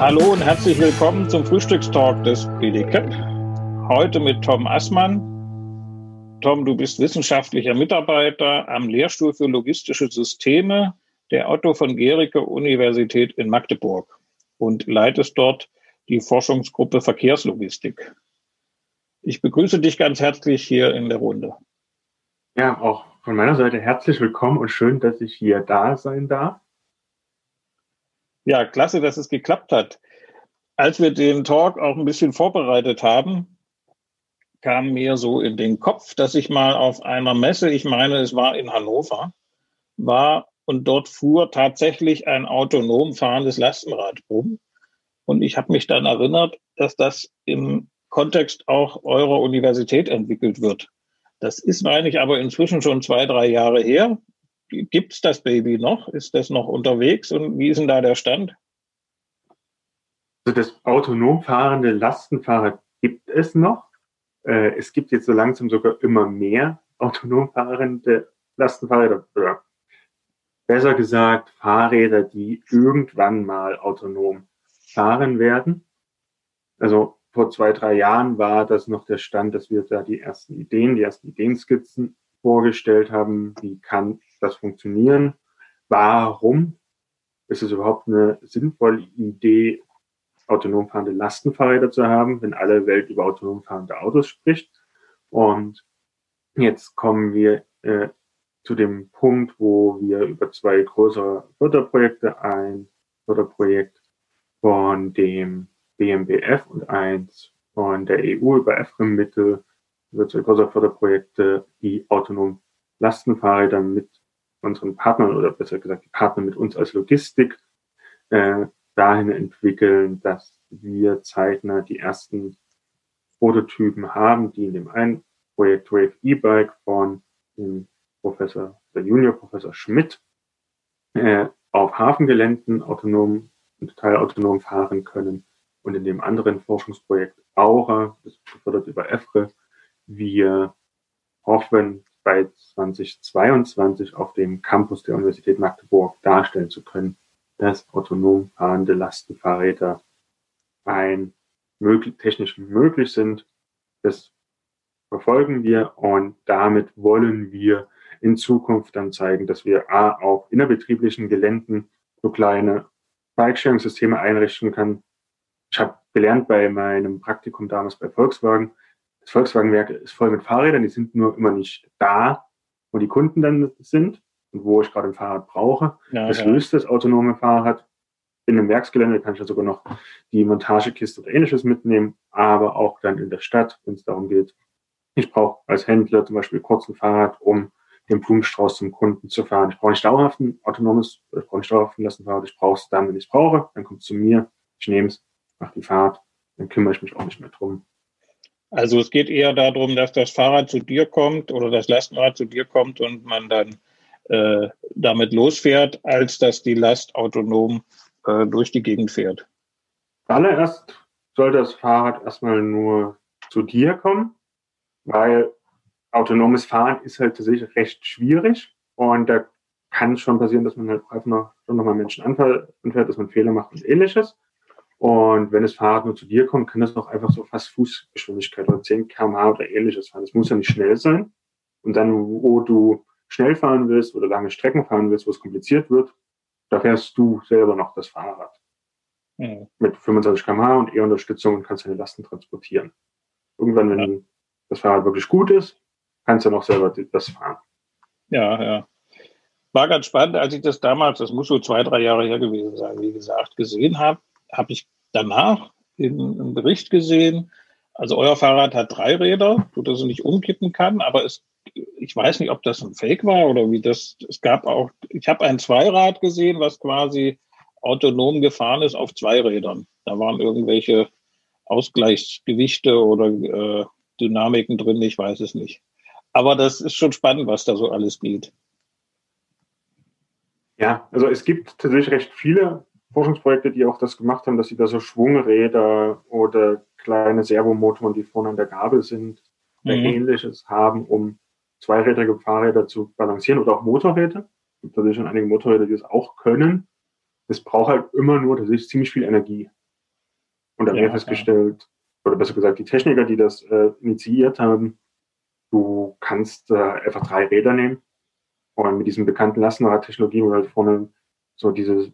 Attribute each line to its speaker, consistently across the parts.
Speaker 1: Hallo und herzlich willkommen zum Frühstückstalk des BDCAP. Heute mit Tom Assmann. Tom, du bist wissenschaftlicher Mitarbeiter am Lehrstuhl für logistische Systeme der Otto von Gericke Universität in Magdeburg und leitest dort die Forschungsgruppe Verkehrslogistik. Ich begrüße dich ganz herzlich hier in der Runde.
Speaker 2: Ja, auch von meiner Seite herzlich willkommen und schön, dass ich hier da sein darf.
Speaker 1: Ja, klasse, dass es geklappt hat. Als wir den Talk auch ein bisschen vorbereitet haben, kam mir so in den Kopf, dass ich mal auf einer Messe, ich meine, es war in Hannover, war und dort fuhr tatsächlich ein autonom fahrendes Lastenrad rum. Und ich habe mich dann erinnert, dass das im Kontext auch eurer Universität entwickelt wird. Das ist, meine ich, aber inzwischen schon zwei, drei Jahre her. Gibt es das Baby noch? Ist das noch unterwegs und wie ist denn da der Stand?
Speaker 2: Also das autonom fahrende Lastenfahrrad gibt es noch. Äh, es gibt jetzt so langsam sogar immer mehr autonom fahrende Lastenfahrräder. Oder besser gesagt, Fahrräder, die irgendwann mal autonom fahren werden. Also vor zwei, drei Jahren war das noch der Stand, dass wir da die ersten Ideen, die ersten Ideenskizzen vorgestellt haben. Wie kann das funktionieren? Warum ist es überhaupt eine sinnvolle Idee, autonom fahrende Lastenfahrräder zu haben, wenn alle Welt über autonom fahrende Autos spricht? Und jetzt kommen wir äh, zu dem Punkt, wo wir über zwei größere Förderprojekte, ein Förderprojekt von dem BMBF und eins von der EU über EFREM-Mittel, über zwei größere Förderprojekte, die autonom Lastenfahrräder mit unseren Partnern oder besser gesagt die Partner mit uns als Logistik äh, dahin entwickeln, dass wir zeitnah die ersten Prototypen haben, die in dem einen Projekt Wave E-Bike von dem Professor, der Junior Professor Schmidt, äh, auf Hafengeländen autonom und teilautonom fahren können. Und in dem anderen Forschungsprojekt Aura, das gefördert über EFRE, wir hoffen, bei 2022 auf dem Campus der Universität Magdeburg darstellen zu können, dass autonom fahrende Lastenfahrräder ein möglich, technisch möglich sind. Das verfolgen wir und damit wollen wir in Zukunft dann zeigen, dass wir A, auf innerbetrieblichen Geländen so kleine Bikesharing-Systeme einrichten können. Ich habe gelernt bei meinem Praktikum damals bei Volkswagen, das Volkswagenwerk ist voll mit Fahrrädern, die sind nur immer nicht da, wo die Kunden dann sind und wo ich gerade ein Fahrrad brauche. Ja, das ja. löst das autonome Fahrrad. In einem Werksgelände kann ich ja sogar noch die Montagekiste oder ähnliches mitnehmen, aber auch dann in der Stadt, wenn es darum geht, ich brauche als Händler zum Beispiel kurz ein Fahrrad, um den Blumenstrauß zum Kunden zu fahren. Ich brauche nicht dauerhaft ein autonomes, ich brauche nicht dauerhaft ein Lastenfahrrad, ich brauche es dann, wenn ich es brauche, dann kommt es zu mir, ich nehme es, mache die Fahrt, dann kümmere ich mich auch nicht mehr drum.
Speaker 1: Also es geht eher darum, dass das Fahrrad zu dir kommt oder das Lastenrad zu dir kommt und man dann äh, damit losfährt, als dass die Last autonom äh, durch die Gegend fährt.
Speaker 2: Allererst soll das Fahrrad erstmal nur zu dir kommen, weil autonomes Fahren ist halt tatsächlich recht schwierig und da kann es schon passieren, dass man halt einfach noch, schon nochmal Menschen anfährt, dass man Fehler macht und ähnliches. Und wenn das Fahrrad nur zu dir kommt, kann das auch einfach so fast Fußgeschwindigkeit oder 10 km/h oder ähnliches fahren. Das muss ja nicht schnell sein. Und dann, wo du schnell fahren willst oder lange Strecken fahren willst, wo es kompliziert wird, da fährst du selber noch das Fahrrad. Mhm. Mit 25 km/h und E-Unterstützung und kannst deine Lasten transportieren. Irgendwann, wenn ja. das Fahrrad wirklich gut ist, kannst du noch selber das fahren.
Speaker 1: Ja, ja. War ganz spannend, als ich das damals, das muss so zwei, drei Jahre her gewesen sein, wie gesagt, gesehen habe habe ich danach im Bericht gesehen, also euer Fahrrad hat drei Räder, so dass es nicht umkippen kann, aber es, ich weiß nicht, ob das ein Fake war oder wie das, es gab auch, ich habe ein Zweirad gesehen, was quasi autonom gefahren ist auf zwei Rädern. Da waren irgendwelche Ausgleichsgewichte oder äh, Dynamiken drin, ich weiß es nicht. Aber das ist schon spannend, was da so alles geht.
Speaker 2: Ja, also es gibt tatsächlich recht viele Forschungsprojekte, die auch das gemacht haben, dass sie da so Schwungräder oder kleine Servomotoren, die vorne an der Gabel sind, mhm. ähnliches haben, um zweirädrige Fahrräder zu balancieren oder auch Motorräder. Es gibt natürlich schon einige Motorräder, die das auch können. Es braucht halt immer nur, das ist ziemlich viel Energie. Und da haben ja, wir festgestellt, oder besser gesagt die Techniker, die das äh, initiiert haben, du kannst äh, einfach drei Räder nehmen und mit diesem bekannten Lastenradtechnologie, wo halt vorne so diese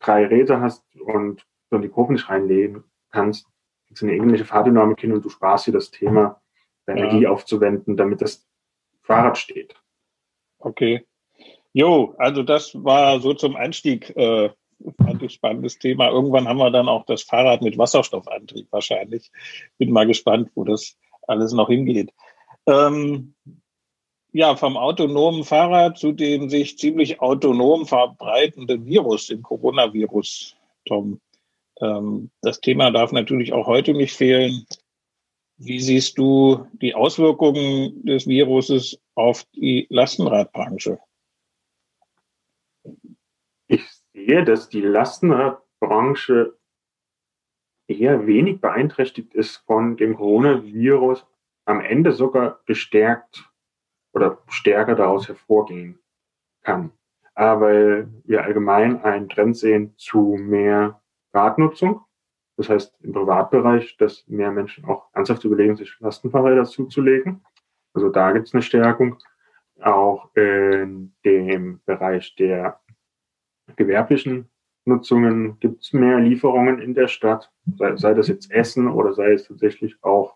Speaker 2: drei Räder hast und dann die Kurven nicht reinlegen kannst, gibt eine ähnliche Fahrdynamik hin und du sparst dir das Thema, ja. Energie aufzuwenden, damit das Fahrrad steht.
Speaker 1: Okay. Jo, also das war so zum Einstieg, äh, fand ich spannendes Thema. Irgendwann haben wir dann auch das Fahrrad mit Wasserstoffantrieb wahrscheinlich. Bin mal gespannt, wo das alles noch hingeht. Ähm, ja, vom autonomen Fahrrad zu dem sich ziemlich autonom verbreitenden Virus, dem Coronavirus, Tom. Ähm, das Thema darf natürlich auch heute nicht fehlen. Wie siehst du die Auswirkungen des Viruses auf die Lastenradbranche?
Speaker 2: Ich sehe, dass die Lastenradbranche eher wenig beeinträchtigt ist von dem Coronavirus, am Ende sogar gestärkt oder stärker daraus hervorgehen kann. Aber wir allgemein einen Trend sehen zu mehr Radnutzung. Das heißt im Privatbereich, dass mehr Menschen auch ernsthaft überlegen, sich Lastenfahrräder zuzulegen. Also da gibt es eine Stärkung. Auch in dem Bereich der gewerblichen Nutzungen gibt es mehr Lieferungen in der Stadt, sei, sei, das jetzt Essen oder sei es tatsächlich auch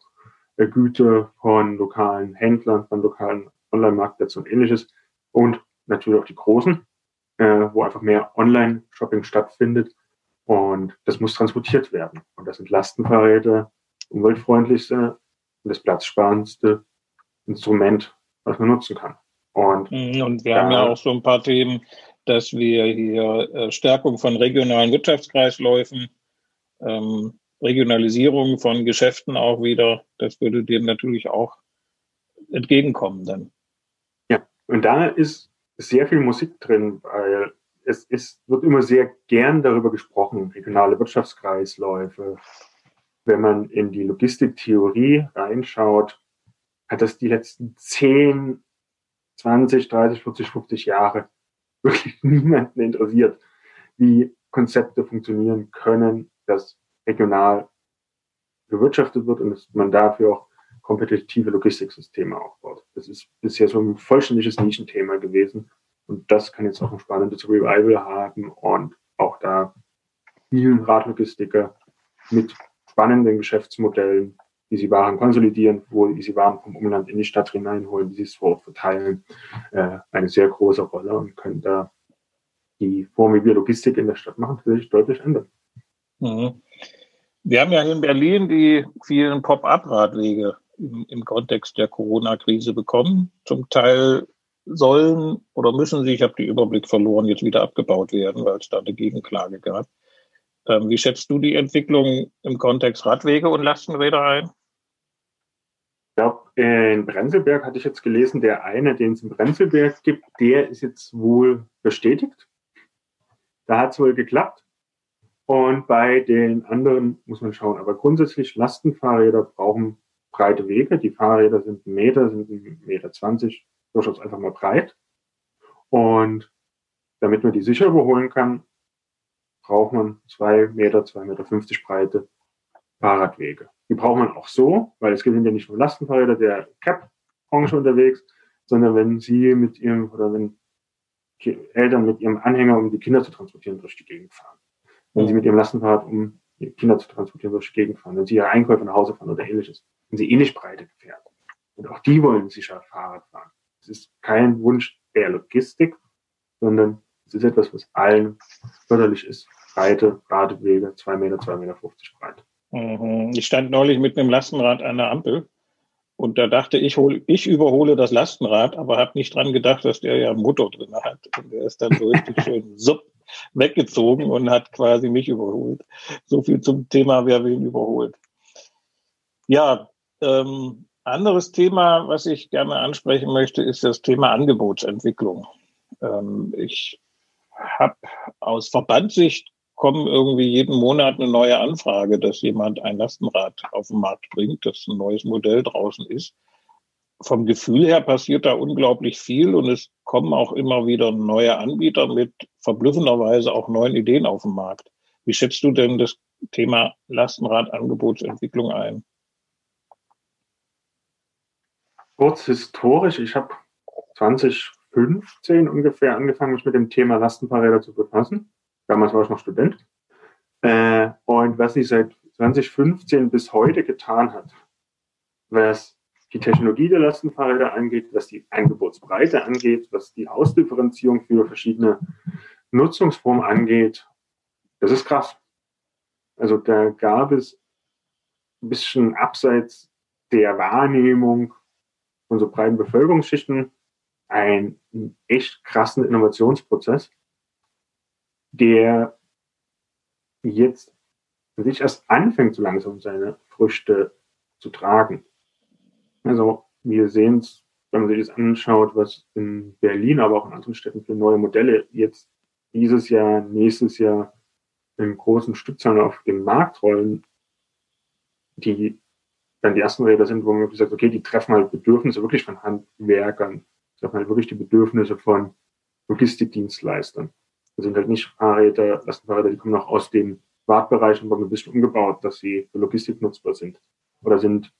Speaker 2: Güte von lokalen Händlern, von lokalen Online-Marktplätzen und ähnliches. Und natürlich auch die großen, äh, wo einfach mehr Online-Shopping stattfindet. Und das muss transportiert werden. Und das sind Lastenfahrräder, umweltfreundlichste und das platzsparendste Instrument, was man nutzen kann.
Speaker 1: Und, mhm, und wir haben ja auch so ein paar Themen, dass wir hier äh, Stärkung von regionalen Wirtschaftskreisläufen, ähm, Regionalisierung von Geschäften auch wieder, das würde dem natürlich auch entgegenkommen dann.
Speaker 2: Und da ist sehr viel Musik drin, weil es ist, wird immer sehr gern darüber gesprochen, regionale Wirtschaftskreisläufe. Wenn man in die Logistiktheorie reinschaut, hat das die letzten 10, 20, 30, 40, 50 Jahre wirklich niemanden interessiert, wie Konzepte funktionieren können, dass regional gewirtschaftet wird und dass man dafür auch kompetitive Logistiksysteme aufbaut. Das ist bisher so ein vollständiges Nischenthema gewesen. Und das kann jetzt auch ein spannendes Revival haben und auch da vielen Radlogistiker mit spannenden Geschäftsmodellen, wie sie Waren konsolidieren, wo sie Waren vom Umland in die Stadt hineinholen, wie sie es vor Ort verteilen, äh, eine sehr große Rolle und können da die Form, wie wir Logistik in der Stadt machen, sich deutlich ändern.
Speaker 1: Mhm. Wir haben ja in Berlin die vielen Pop-up-Radwege im, im Kontext der Corona-Krise bekommen. Zum Teil sollen oder müssen sie, ich habe den Überblick verloren, jetzt wieder abgebaut werden, weil es da eine Gegenklage gab. Ähm, wie schätzt du die Entwicklung im Kontext Radwege und Lastenräder ein?
Speaker 2: Ich glaube, in Brenzelberg hatte ich jetzt gelesen, der eine, den es in Brenzelberg gibt, der ist jetzt wohl bestätigt. Da hat es wohl geklappt. Und bei den anderen muss man schauen. Aber grundsätzlich, Lastenfahrräder brauchen breite Wege. Die Fahrräder sind ein Meter, sind ein Meter zwanzig, durchaus einfach mal breit. Und damit man die sicher überholen kann, braucht man zwei Meter, zwei Meter fünfzig breite Fahrradwege. Die braucht man auch so, weil es sind ja nicht nur Lastenfahrräder der Cap-Branche unterwegs, sondern wenn Sie mit Ihrem oder wenn Eltern mit ihrem Anhänger, um die Kinder zu transportieren, durch die Gegend fahren. Wenn Sie mit Ihrem Lastenfahrrad, um die Kinder zu transportieren, durch die Gegend fahren. Wenn Sie Ihre Einkäufe nach Hause fahren oder ähnliches. Wenn Sie ähnlich breite Gefährte. Und auch die wollen sicher Fahrrad fahren. Es ist kein Wunsch der Logistik, sondern es ist etwas, was allen förderlich ist. Breite Radwege, zwei Meter, zwei Meter fünfzig breit.
Speaker 1: Mhm. Ich stand neulich mit einem Lastenrad an der Ampel und da dachte ich, hol, ich überhole das Lastenrad, aber habe nicht dran gedacht, dass der ja einen Motor drin hat. Und der ist dann so richtig schön supp weggezogen und hat quasi mich überholt. So viel zum Thema, wer wen überholt. Ja, ähm, anderes Thema, was ich gerne ansprechen möchte, ist das Thema Angebotsentwicklung. Ähm, ich habe aus Verbandssicht kommen irgendwie jeden Monat eine neue Anfrage, dass jemand ein Lastenrad auf den Markt bringt, dass ein neues Modell draußen ist. Vom Gefühl her passiert da unglaublich viel und es kommen auch immer wieder neue Anbieter mit verblüffenderweise auch neuen Ideen auf den Markt. Wie schätzt du denn das Thema Lastenradangebotsentwicklung ein?
Speaker 2: Kurz historisch, ich habe 2015 ungefähr angefangen, mich mit dem Thema Lastenfahrräder zu befassen. Damals war ich noch Student. Äh, und was sich seit 2015 bis heute getan hat, was die Technologie der Lastenfahrräder angeht, was die Angebotsbreite angeht, was die Ausdifferenzierung für verschiedene Nutzungsformen angeht, das ist krass. Also da gab es ein bisschen abseits der Wahrnehmung von so breiten Bevölkerungsschichten einen echt krassen Innovationsprozess, der jetzt sich erst anfängt, so langsam seine Früchte zu tragen. Also wir sehen es, wenn man sich das anschaut, was in Berlin, aber auch in anderen Städten für neue Modelle jetzt dieses Jahr, nächstes Jahr in großen Stückzahlen auf den Markt rollen, die dann die ersten Räder sind, wo man wirklich sagt, okay, die treffen halt Bedürfnisse wirklich von Handwerkern, treffen halt wirklich die Bedürfnisse von Logistikdienstleistern. Das sind halt nicht Fahrräder, Lastenfahrräder, die kommen auch aus dem Wartbereich und wurden ein bisschen umgebaut, dass sie für Logistik nutzbar sind. Oder sind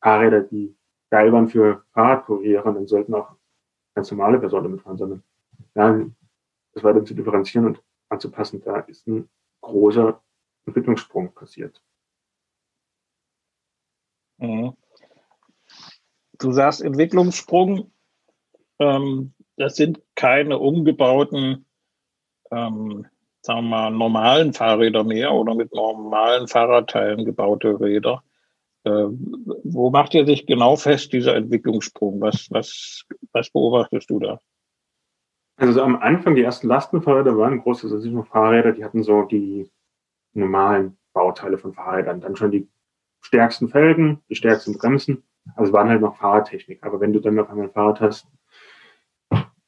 Speaker 2: Fahrräder, die geil waren für Fahrradkuriere, dann sollten auch ganz normale Personen damit fahren, sondern ja, das weiter zu differenzieren und anzupassen, da ist ein großer Entwicklungssprung passiert.
Speaker 1: Mhm. Du sagst Entwicklungssprung, ähm, das sind keine umgebauten, ähm, sagen wir mal, normalen Fahrräder mehr oder mit normalen Fahrradteilen gebaute Räder. Äh, wo macht ihr sich genau fest, dieser Entwicklungssprung? Was, was, was beobachtest du da?
Speaker 2: Also so am Anfang, die ersten Lastenfahrräder waren große Fahrräder, die hatten so die normalen Bauteile von Fahrrädern. Dann schon die stärksten Felgen, die stärksten Bremsen. Also waren halt noch Fahrradtechnik. Aber wenn du dann auf einmal ein Fahrrad hast,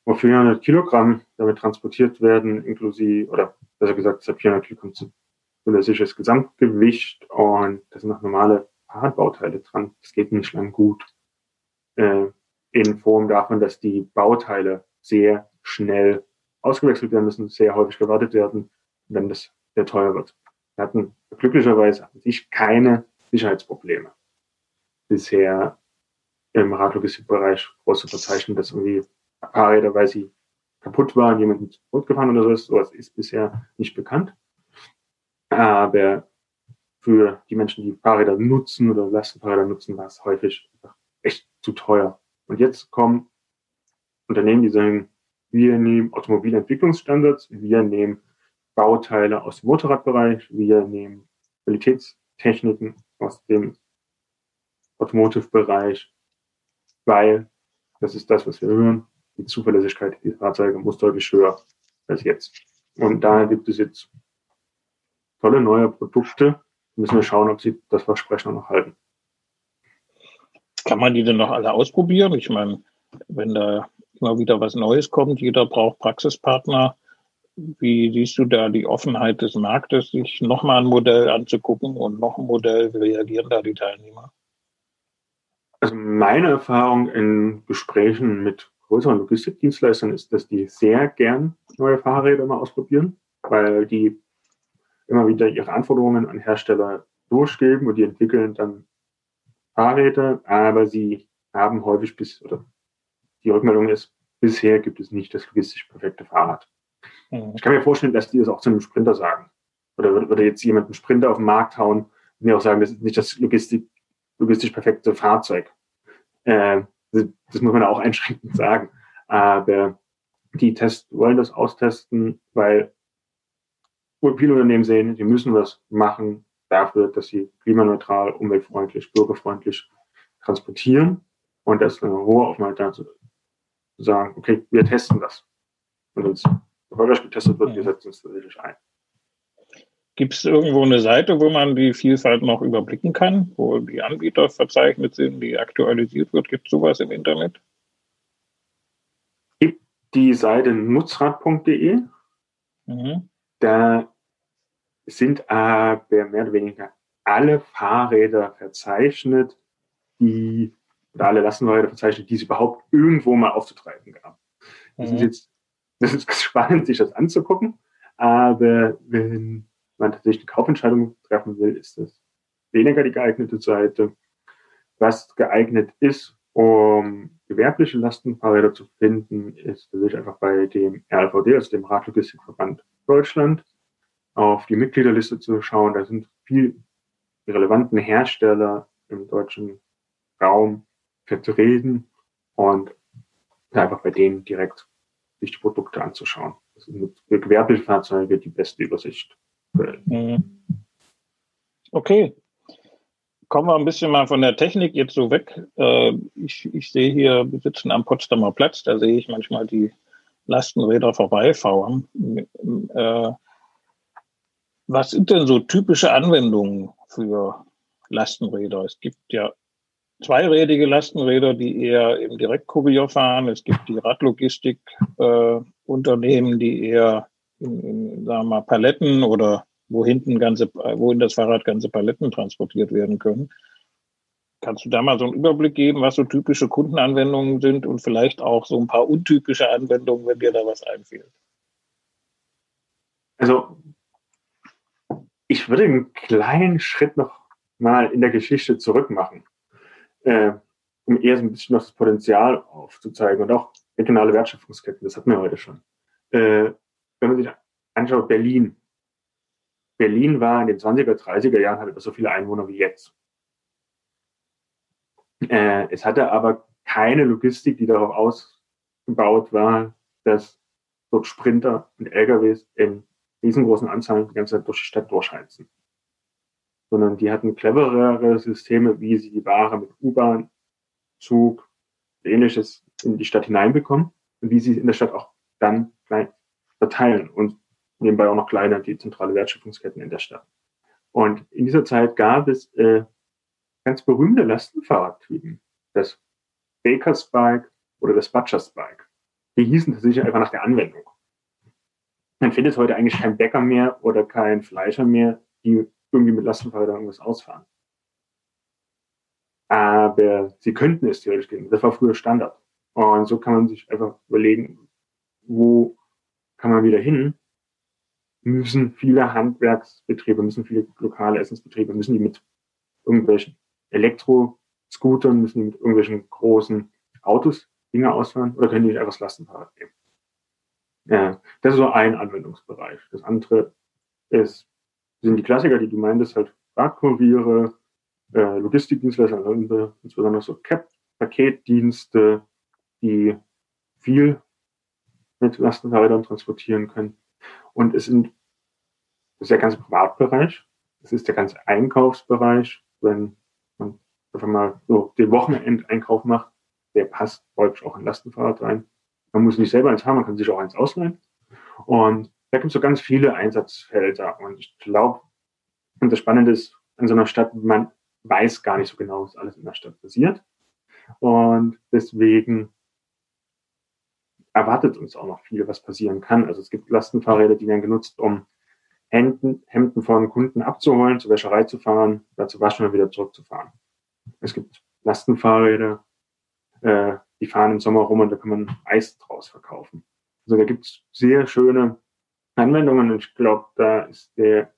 Speaker 2: wo 400 Kilogramm damit transportiert werden, inklusive, oder besser gesagt, 400 Kilogramm zu sicheres Gesamtgewicht und das sind noch normale Fahrradbauteile dran. Das geht nicht lang gut. Äh, in Form davon, dass die Bauteile sehr schnell ausgewechselt werden müssen, sehr häufig gewartet werden, wenn das sehr teuer wird. Wir hatten glücklicherweise an sich keine Sicherheitsprobleme. Bisher im Radlogistikbereich große verzeichnen, dass irgendwie Fahrräder, weil sie kaputt waren, jemand gefahren oder so ist. Sowas ist bisher nicht bekannt. Aber für die Menschen, die Fahrräder nutzen oder Lastenfahrräder nutzen, war es häufig echt zu teuer. Und jetzt kommen Unternehmen, die sagen, wir nehmen Automobilentwicklungsstandards, wir nehmen Bauteile aus dem Motorradbereich, wir nehmen Qualitätstechniken aus dem Automotive-Bereich, weil das ist das, was wir hören. Die Zuverlässigkeit dieser Fahrzeuge muss deutlich höher als jetzt. Und da gibt es jetzt tolle neue Produkte. Müssen wir schauen, ob sie das Versprechen noch halten.
Speaker 1: Kann man die denn noch alle ausprobieren? Ich meine, wenn da immer wieder was Neues kommt. Jeder braucht Praxispartner. Wie siehst du da die Offenheit des Marktes, sich nochmal ein Modell anzugucken und noch ein Modell? Wie reagieren da die Teilnehmer?
Speaker 2: Also meine Erfahrung in Gesprächen mit größeren Logistikdienstleistern ist, dass die sehr gern neue Fahrräder mal ausprobieren, weil die immer wieder ihre Anforderungen an Hersteller durchgeben und die entwickeln dann Fahrräder, aber sie haben häufig bis oder die Rückmeldung ist, bisher gibt es nicht das logistisch perfekte Fahrrad. Mhm. Ich kann mir vorstellen, dass die das auch zu einem Sprinter sagen. Oder würde, jetzt jemand einen Sprinter auf den Markt hauen und mir auch sagen, das ist nicht das Logistik, logistisch perfekte Fahrzeug. Äh, das, das, muss man auch einschränkend sagen. Aber die Test wollen das austesten, weil viele Unternehmen sehen, sie müssen was machen dafür, dass sie klimaneutral, umweltfreundlich, bürgerfreundlich transportieren. Und das ist eine hohe Aufmerksamkeit dazu sagen, okay, wir testen das. Und es erfolgreich getestet wird, wir setzen es tatsächlich ein.
Speaker 1: Gibt es irgendwo eine Seite, wo man die Vielfalt noch überblicken kann, wo die Anbieter verzeichnet sind, die aktualisiert wird? Gibt es sowas im Internet?
Speaker 2: Gibt die Seite nutzrad.de. Mhm. Da sind aber mehr oder weniger alle Fahrräder verzeichnet, die oder alle Lastenräder verzeichnet, die es überhaupt irgendwo mal aufzutreiben gab. Das mhm. ist jetzt, das ist spannend, sich das anzugucken. Aber wenn man tatsächlich eine Kaufentscheidung treffen will, ist das weniger die geeignete Seite. Was geeignet ist, um gewerbliche Lastenfahrräder zu finden, ist sich einfach bei dem RLVD, also dem Radlogistikverband Deutschland, auf die Mitgliederliste zu schauen. Da sind viel relevanten Hersteller im deutschen Raum vertreten und einfach bei denen direkt sich die Produkte anzuschauen. Mit gewerblichen Fahrzeugen die beste Übersicht. Mhm.
Speaker 1: Okay. Kommen wir ein bisschen mal von der Technik jetzt so weg. Äh, ich, ich sehe hier, wir sitzen am Potsdamer Platz, da sehe ich manchmal die Lastenräder vorbeifahren. Äh, was sind denn so typische Anwendungen für Lastenräder? Es gibt ja zweirädige Lastenräder, die eher im Direktkurier fahren. Es gibt die Radlogistik-Unternehmen, äh, die eher in, in, sagen wir mal, Paletten oder wo hinten ganze, wo in das Fahrrad ganze Paletten transportiert werden können. Kannst du da mal so einen Überblick geben, was so typische Kundenanwendungen sind und vielleicht auch so ein paar untypische Anwendungen, wenn dir da was einfällt?
Speaker 2: Also, ich würde einen kleinen Schritt noch mal in der Geschichte zurück machen äh, um eher so ein bisschen noch das Potenzial aufzuzeigen und auch regionale Wertschöpfungsketten, das hatten wir heute schon. Äh, wenn man sich anschaut, Berlin. Berlin war in den 20er, 30er Jahren hatte so viele Einwohner wie jetzt. Äh, es hatte aber keine Logistik, die darauf ausgebaut war, dass dort Sprinter und LKWs in riesengroßen Anzahlen die ganze Zeit durch die Stadt durchheizen sondern die hatten cleverere Systeme, wie sie die Ware mit U-Bahn, Zug, ähnliches in die Stadt hineinbekommen und wie sie in der Stadt auch dann verteilen und nebenbei auch noch kleiner die zentrale Wertschöpfungsketten in der Stadt. Und in dieser Zeit gab es äh, ganz berühmte Lastenfahrradtypen, das Baker's Bike oder das Butcher's Bike. Die hießen tatsächlich einfach nach der Anwendung. Man findet heute eigentlich keinen Bäcker mehr oder keinen Fleischer mehr, die irgendwie mit Lastenfahrrädern irgendwas ausfahren. Aber sie könnten es theoretisch gehen. Das war früher Standard. Und so kann man sich einfach überlegen, wo kann man wieder hin? Müssen viele Handwerksbetriebe, müssen viele lokale Essensbetriebe, müssen die mit irgendwelchen Elektroscootern, müssen die mit irgendwelchen großen Autos Dinge ausfahren oder können die nicht einfach das Lastenfahrrad nehmen? Ja, das ist so ein Anwendungsbereich. Das andere ist sind die Klassiker, die du meintest, halt Radkuriere, äh, Logistikdienstleister, also insbesondere so CAP-Paketdienste, die viel mit Lastenfahrrädern transportieren können. Und es sind, das ist der ganze Privatbereich, es ist der ganze Einkaufsbereich, wenn man einfach mal so den Wochenendeinkauf macht, der passt häufig auch in Lastenfahrrad rein. Man muss nicht selber eins haben, man kann sich auch eins ausleihen. Und da gibt es so ganz viele Einsatzfelder. Und ich glaube, und das Spannende ist an so einer Stadt, man weiß gar nicht so genau, was alles in der Stadt passiert. Und deswegen erwartet uns auch noch viel, was passieren kann. Also es gibt Lastenfahrräder, die werden genutzt, um Hemden, Hemden von Kunden abzuholen, zur Wäscherei zu fahren, da zu waschen und wieder zurückzufahren. Es gibt Lastenfahrräder, äh, die fahren im Sommer rum und da kann man Eis draus verkaufen. Also da gibt es sehr schöne Anwendungen. Und ich glaube, da ist der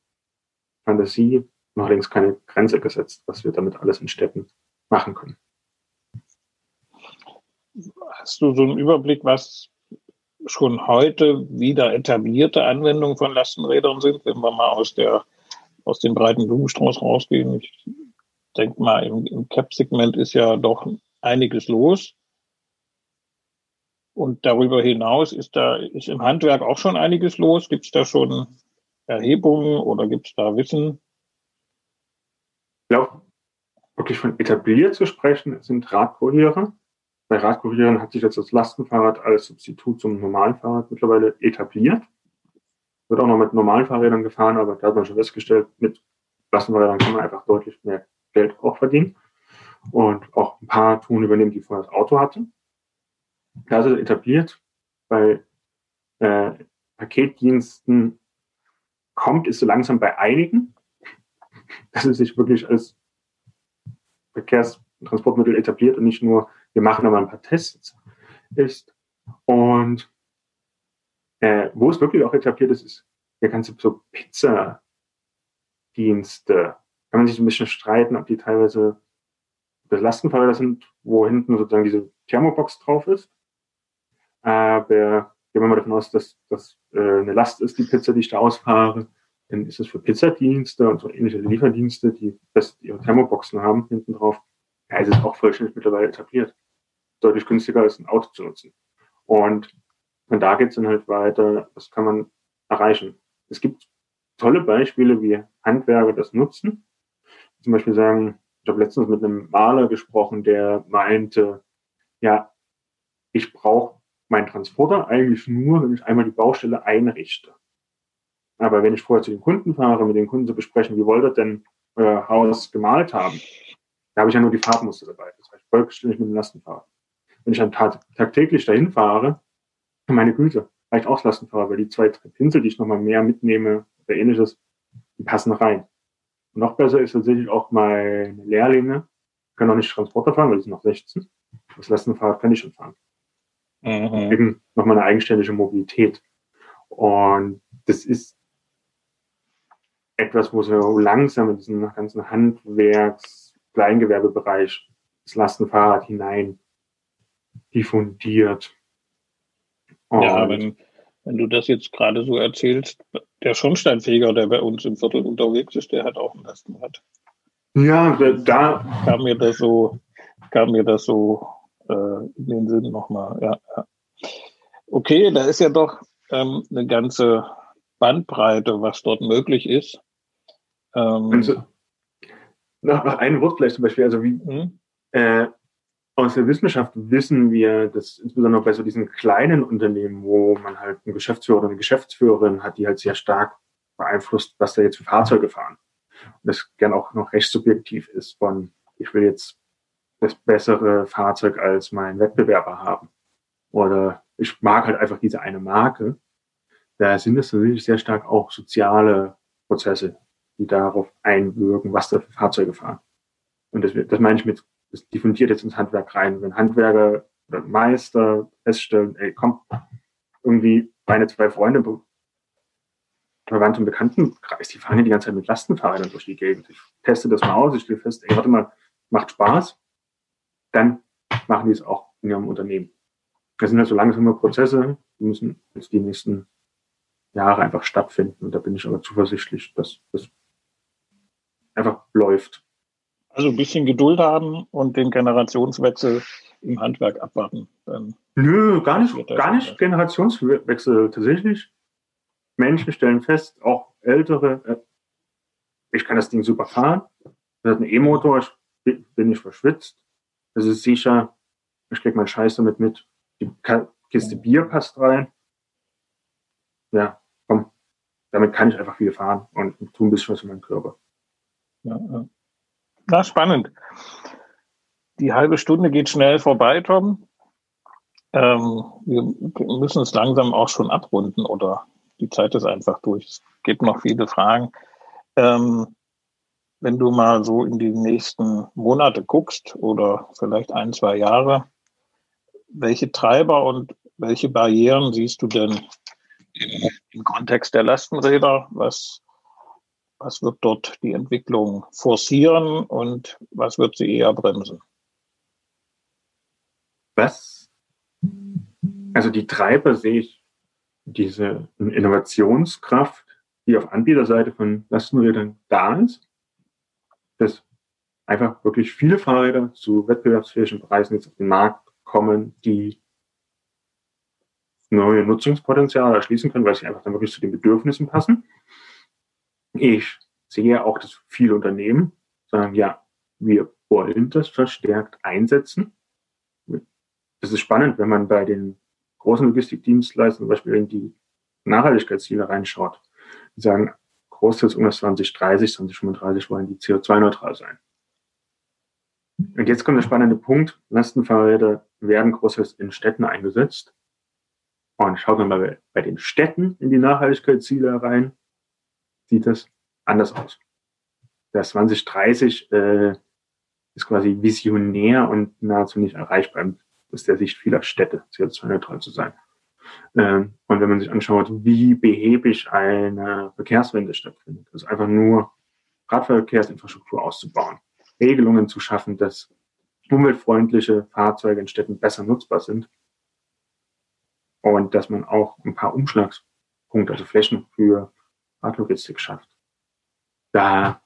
Speaker 2: Fantasie noch längst keine Grenze gesetzt, was wir damit alles in Städten machen können.
Speaker 1: Hast du so einen Überblick, was schon heute wieder etablierte Anwendungen von Lastenrädern sind, wenn wir mal aus, der, aus dem breiten Blumenstrauß rausgehen? Ich denke mal, im, im Cap-Segment ist ja doch einiges los. Und darüber hinaus ist da ist im Handwerk auch schon einiges los. Gibt es da schon Erhebungen oder gibt es da Wissen?
Speaker 2: Ich glaube, wirklich von etabliert zu sprechen, sind Radkuriere. Bei Radkurieren hat sich jetzt das Lastenfahrrad als Substitut zum normalen Fahrrad mittlerweile etabliert. Wird auch noch mit normalen Fahrrädern gefahren, aber da hat man schon festgestellt, mit Lastenfahrrädern kann man einfach deutlich mehr Geld auch verdienen. Und auch ein paar Touren übernehmen, die vorher das Auto hatten. Ist es etabliert. Bei äh, Paketdiensten kommt es so langsam bei einigen, dass es sich wirklich als Verkehrstransportmittel etabliert und nicht nur, wir machen nochmal ein paar Tests ist. Und äh, wo es wirklich auch etabliert ist, ist der ganze so Pizza, Pizzadienste. Kann man sich ein bisschen streiten, ob die teilweise das Lastenfahrräder sind, wo hinten sozusagen diese Thermobox drauf ist. Aber gehen wir mal davon aus, dass das äh, eine Last ist, die Pizza, die ich da ausfahre, dann ist es für Pizzadienste und so ähnliche Lieferdienste, die fest ihre Thermoboxen haben, hinten drauf. Ja, es ist auch vollständig mittlerweile etabliert. Deutlich günstiger als ein Auto zu nutzen. Und von da geht es dann halt weiter, das kann man erreichen. Es gibt tolle Beispiele, wie Handwerker das nutzen. Zum Beispiel sagen, ich habe letztens mit einem Maler gesprochen, der meinte, ja, ich brauche meinen Transporter eigentlich nur, wenn ich einmal die Baustelle einrichte. Aber wenn ich vorher zu den Kunden fahre, mit den Kunden zu besprechen, wie wollt ihr denn euer Haus gemalt haben, da habe ich ja nur die Farbmuster dabei. Das heißt, vollständig mit dem Lastenfahrrad. Wenn ich dann tagtäglich dahin fahre, meine Güte, reicht auch Lastenfahrrad, weil die zwei Pinsel, die ich nochmal mehr mitnehme oder ähnliches, die passen rein. Und noch besser ist tatsächlich auch meine Lehrlinge, können auch nicht Transporter fahren, weil sie sind noch 16. Das Lastenfahrrad kann ich schon fahren. Mhm. Eben nochmal eine eigenständige Mobilität. Und das ist etwas, wo so langsam in diesen ganzen Handwerks-, Kleingewerbebereich das Lastenfahrrad hinein diffundiert.
Speaker 1: Und ja, wenn, wenn du das jetzt gerade so erzählst, der Schornsteinfeger, der bei uns im Viertel unterwegs ist, der hat auch ein Lastenrad.
Speaker 2: Ja, da
Speaker 1: kam mir das so, kam mir das so äh, in den Sinn nochmal. Ja, ja. Okay, da ist ja doch ähm, eine ganze Bandbreite, was dort möglich ist.
Speaker 2: Ähm, also, noch, noch ein Wort vielleicht zum Beispiel, also wie hm? äh, aus der Wissenschaft wissen wir, dass insbesondere bei so diesen kleinen Unternehmen, wo man halt einen Geschäftsführer oder eine Geschäftsführerin hat, die halt sehr stark beeinflusst, was da jetzt für Fahrzeuge fahren. Und das gern auch noch recht subjektiv ist von, ich will jetzt das bessere Fahrzeug als mein Wettbewerber haben. Oder ich mag halt einfach diese eine Marke. Da sind es natürlich sehr stark auch soziale Prozesse, die darauf einwirken, was da für Fahrzeuge fahren. Und das, das meine ich mit, das diffundiert jetzt ins Handwerk rein. Wenn Handwerker oder Meister feststellen, ey, komm, irgendwie meine zwei Freunde, Verwandte und Bekanntenkreis, die fahren ja die ganze Zeit mit Lastenfahrrädern durch die Gegend. Ich teste das mal aus, ich stelle fest, ey, warte mal, macht Spaß. Dann machen die es auch in ihrem Unternehmen. Das sind halt so langsame Prozesse, die müssen jetzt die nächsten Jahre einfach stattfinden. Und da bin ich aber zuversichtlich, dass das einfach läuft.
Speaker 1: Also ein bisschen Geduld haben und den Generationswechsel im Handwerk abwarten.
Speaker 2: Dann Nö, gar nicht, gar nicht Generationswechsel. Tatsächlich, Menschen stellen fest, auch ältere, äh, ich kann das Ding super fahren. Das hat einen E-Motor, ich bin nicht verschwitzt. Das ist sicher, ich krieg meinen Scheiß damit mit die Kiste Bier passt rein. Ja, komm, damit kann ich einfach viel fahren und tun ein bisschen was für meinen Körper.
Speaker 1: Ja, ja. Na, spannend. Die halbe Stunde geht schnell vorbei, Tom. Ähm, wir müssen es langsam auch schon abrunden oder die Zeit ist einfach durch. Es gibt noch viele Fragen. Ähm, wenn du mal so in die nächsten Monate guckst oder vielleicht ein, zwei Jahre, welche Treiber und welche Barrieren siehst du denn im Kontext der Lastenräder? Was, was wird dort die Entwicklung forcieren und was wird sie eher bremsen?
Speaker 2: Was? Also die Treiber sehe ich diese Innovationskraft, die auf Anbieterseite von Lastenrädern da ist, dass einfach wirklich viele Fahrräder zu wettbewerbsfähigen Preisen jetzt auf den Markt kommen, die neue Nutzungspotenziale erschließen können, weil sie einfach dann wirklich zu den Bedürfnissen passen. Ich sehe auch, dass viele Unternehmen sagen, ja, wir wollen das verstärkt einsetzen. Das ist spannend, wenn man bei den großen Logistikdienstleistern zum Beispiel in die Nachhaltigkeitsziele reinschaut. Die sagen, Großteils um das 2030, 2035 wollen die CO2-neutral sein. Und jetzt kommt der spannende Punkt. Lastenfahrräder werden großteils in Städten eingesetzt. Und schaut man mal bei den Städten in die Nachhaltigkeitsziele rein, sieht das anders aus. Das 2030 äh, ist quasi visionär und nahezu nicht erreichbar aus der Sicht vieler Städte, CO2-neutral zu sein. Ähm, und wenn man sich anschaut, wie behäbig eine Verkehrswende stattfindet, also einfach nur Radverkehrsinfrastruktur auszubauen, Regelungen zu schaffen, dass umweltfreundliche Fahrzeuge in Städten besser nutzbar sind und dass man auch ein paar Umschlagspunkte, also Flächen für Radlogistik schafft. Da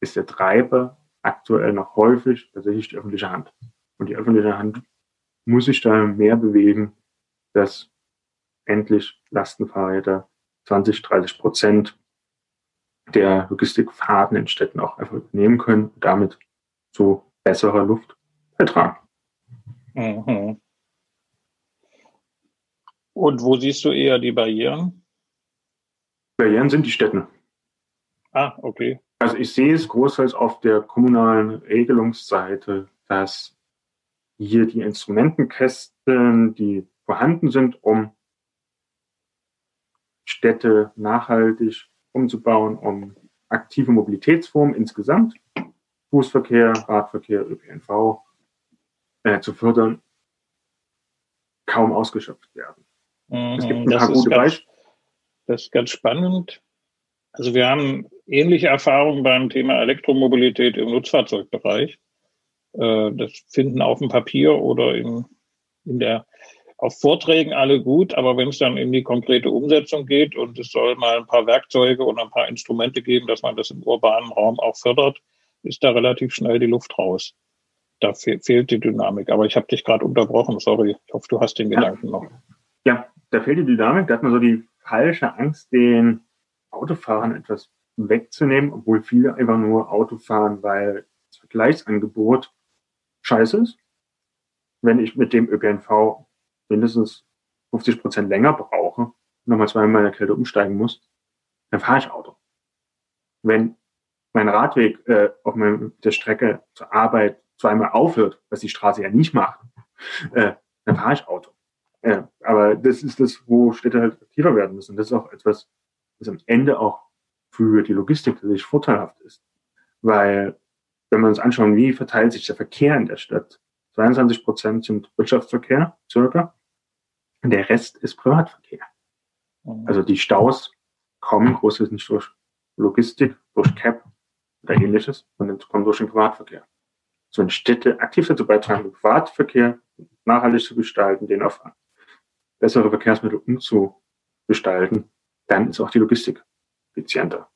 Speaker 2: ist der Treiber aktuell noch häufig tatsächlich die öffentliche Hand. Und die öffentliche Hand muss sich da mehr bewegen, dass endlich Lastenfahrräder 20, 30 Prozent der Logistikfahrten in Städten auch einfach übernehmen können und damit zu besserer Luft beitragen. Mhm.
Speaker 1: Und wo siehst du eher die Barrieren?
Speaker 2: Barrieren sind die Städte.
Speaker 1: Ah, okay.
Speaker 2: Also ich sehe es großteils auf der kommunalen Regelungsseite, dass hier die Instrumentenkästen, die vorhanden sind, um Städte nachhaltig umzubauen, um aktive Mobilitätsformen insgesamt, Fußverkehr, Radverkehr, ÖPNV äh, zu fördern, kaum ausgeschöpft werden.
Speaker 1: Mhm, es gibt ein paar gute Beispiele. Das ist ganz spannend. Also wir haben ähnliche Erfahrungen beim Thema Elektromobilität im Nutzfahrzeugbereich. Äh, das finden auf dem Papier oder in, in der auf Vorträgen alle gut, aber wenn es dann in die konkrete Umsetzung geht und es soll mal ein paar Werkzeuge und ein paar Instrumente geben, dass man das im urbanen Raum auch fördert, ist da relativ schnell die Luft raus. Da fe fehlt die Dynamik. Aber ich habe dich gerade unterbrochen, sorry. Ich hoffe, du hast den Gedanken noch.
Speaker 2: Ja, da fehlt die Dynamik. Da hat man so die falsche Angst, den Autofahrern etwas wegzunehmen, obwohl viele einfach nur Auto fahren, weil das Vergleichsangebot scheiße ist. Wenn ich mit dem ÖPNV mindestens 50 Prozent länger brauche, nochmal zweimal in der Kälte umsteigen muss, dann fahre ich Auto. Wenn mein Radweg äh, auf meiner, der Strecke zur Arbeit zweimal aufhört, was die Straße ja nicht macht, äh, dann fahre ich Auto. Ja, aber das ist das, wo Städte halt aktiver werden müssen. Das ist auch etwas, was am Ende auch für die Logistik tatsächlich vorteilhaft ist. Weil, wenn wir uns anschauen, wie verteilt sich der Verkehr in der Stadt, 22 Prozent sind Wirtschaftsverkehr, circa, der Rest ist Privatverkehr. Mhm. Also die Staus kommen großteils nicht durch Logistik, durch CAP oder ähnliches, sondern kommen durch den Privatverkehr. So in Städte aktiv dazu beitragen, den Privatverkehr nachhaltig zu gestalten, den auf bessere Verkehrsmittel umzugestalten, dann ist auch die Logistik effizienter.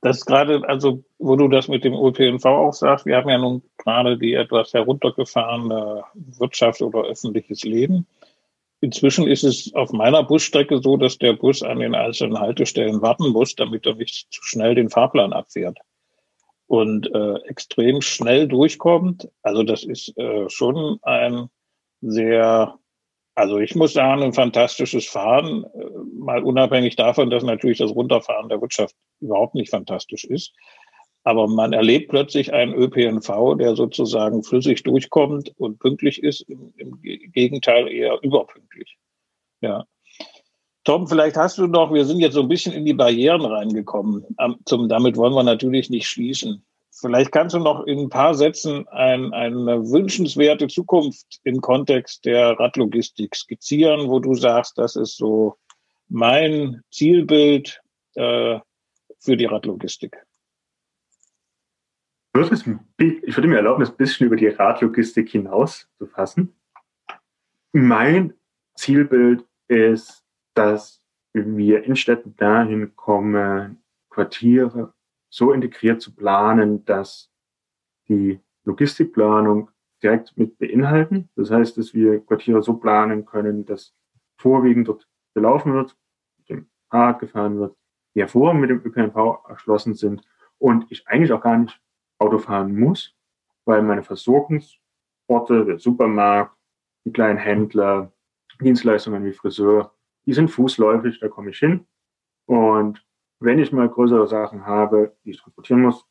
Speaker 1: Das gerade, also wo du das mit dem ÖPNV auch sagst, wir haben ja nun gerade die etwas heruntergefahrene Wirtschaft oder öffentliches Leben. Inzwischen ist es auf meiner Busstrecke so, dass der Bus an den einzelnen Haltestellen warten muss, damit er nicht zu schnell den Fahrplan abfährt und äh, extrem schnell durchkommt. Also das ist äh, schon ein sehr also ich muss sagen, ein fantastisches Fahren, äh, mal unabhängig davon, dass natürlich das Runterfahren der Wirtschaft überhaupt nicht fantastisch ist. Aber man erlebt plötzlich einen ÖPNV, der sozusagen flüssig durchkommt und pünktlich ist, im, im Gegenteil eher überpünktlich. Ja. Tom, vielleicht hast du noch, wir sind jetzt so ein bisschen in die Barrieren reingekommen. Zum, damit wollen wir natürlich nicht schließen. Vielleicht kannst du noch in ein paar Sätzen ein, eine wünschenswerte Zukunft im Kontext der Radlogistik skizzieren, wo du sagst, das ist so mein Zielbild äh, für die Radlogistik.
Speaker 2: Ich würde mir erlauben, das ein bisschen über die Radlogistik hinaus zu fassen. Mein Zielbild ist, dass wir in Städten dahin kommen, Quartiere so integriert zu planen, dass die Logistikplanung direkt mit beinhalten. Das heißt, dass wir Quartiere so planen können, dass vorwiegend dort gelaufen wird, mit dem Fahrrad gefahren wird, die hervorragend mit dem ÖPNV erschlossen sind und ich eigentlich auch gar nicht Auto fahren muss, weil meine Versorgungsorte, der Supermarkt, die kleinen Händler, Dienstleistungen wie Friseur, die sind fußläufig, da komme ich hin. Und wenn ich mal größere Sachen habe, die ich transportieren muss,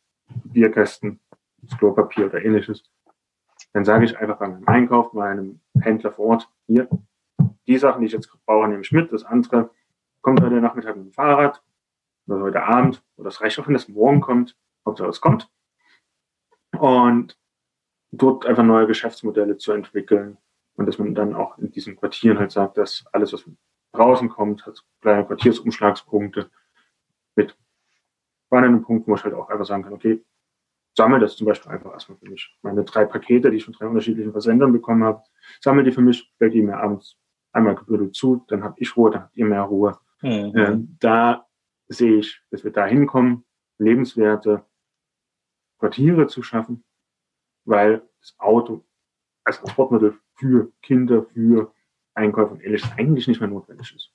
Speaker 2: Bierkästen, das Klopapier oder ähnliches, dann sage ich einfach bei meinem Einkauf, meinem Händler vor Ort, hier, die Sachen, die ich jetzt brauche, nehme ich mit, das andere kommt heute Nachmittag mit dem Fahrrad oder heute Abend oder das reicht auch, wenn das morgen kommt, Hauptsache es kommt. Und dort einfach neue Geschäftsmodelle zu entwickeln und dass man dann auch in diesen Quartieren halt sagt, dass alles, was draußen kommt, hat kleine Quartiersumschlagspunkte, mit war dann ein Punkt, wo ich halt auch einfach sagen kann, okay, sammle das zum Beispiel einfach erstmal für mich. Meine drei Pakete, die ich von drei unterschiedlichen Versendern bekommen habe, sammle die für mich, stelle die mir abends einmal gebürdelt zu, dann habt ich Ruhe, dann habt ihr mehr Ruhe. Mhm. Äh, da sehe ich, dass wir da hinkommen, lebenswerte Quartiere zu schaffen, weil das Auto als Transportmittel für Kinder, für Einkäufer und ähnliches eigentlich nicht mehr notwendig ist.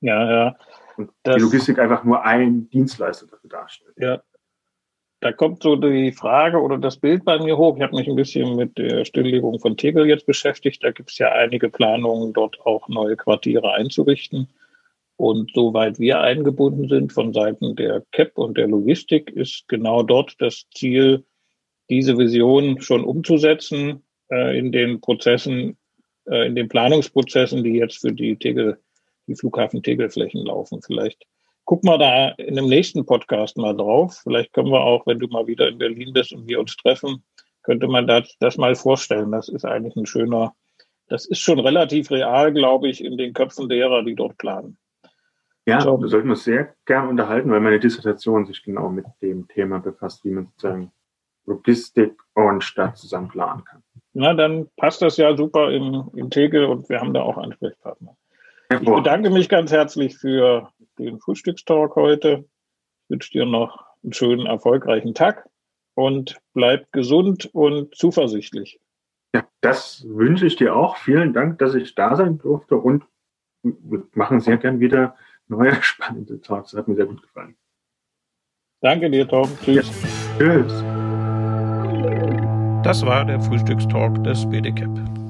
Speaker 1: Ja, ja.
Speaker 2: Und das, die Logistik einfach nur ein Dienstleister dafür darstellt.
Speaker 1: Ja. Da kommt so die Frage oder das Bild bei mir hoch. Ich habe mich ein bisschen mit der Stilllegung von Tegel jetzt beschäftigt. Da gibt es ja einige Planungen, dort auch neue Quartiere einzurichten. Und soweit wir eingebunden sind von Seiten der CAP und der Logistik, ist genau dort das Ziel, diese Vision schon umzusetzen äh, in den Prozessen, äh, in den Planungsprozessen, die jetzt für die Tegel, die Flughafen Tegelflächen laufen. Vielleicht guck mal da in dem nächsten Podcast mal drauf. Vielleicht können wir auch, wenn du mal wieder in Berlin bist und wir uns treffen, könnte man das, das mal vorstellen. Das ist eigentlich ein schöner, das ist schon relativ real, glaube ich, in den Köpfen derer, die dort planen.
Speaker 2: Ja, so. da sollten wir uns sehr gern unterhalten, weil meine Dissertation sich genau mit dem Thema befasst, wie man sozusagen Logistik und Stadt zusammen planen kann.
Speaker 1: Na, dann passt das ja super in, in Tegel und wir haben da auch Ansprechpartner. Ich bedanke mich ganz herzlich für den Frühstückstalk heute. Ich wünsche dir noch einen schönen, erfolgreichen Tag und bleib gesund und zuversichtlich.
Speaker 2: Ja, das wünsche ich dir auch. Vielen Dank, dass ich da sein durfte und wir machen sehr gern wieder neue spannende Talks. Das hat mir sehr gut gefallen.
Speaker 1: Danke dir, Tom. Tschüss. Ja. Tschüss.
Speaker 3: Das war der Frühstückstalk des BDCAP.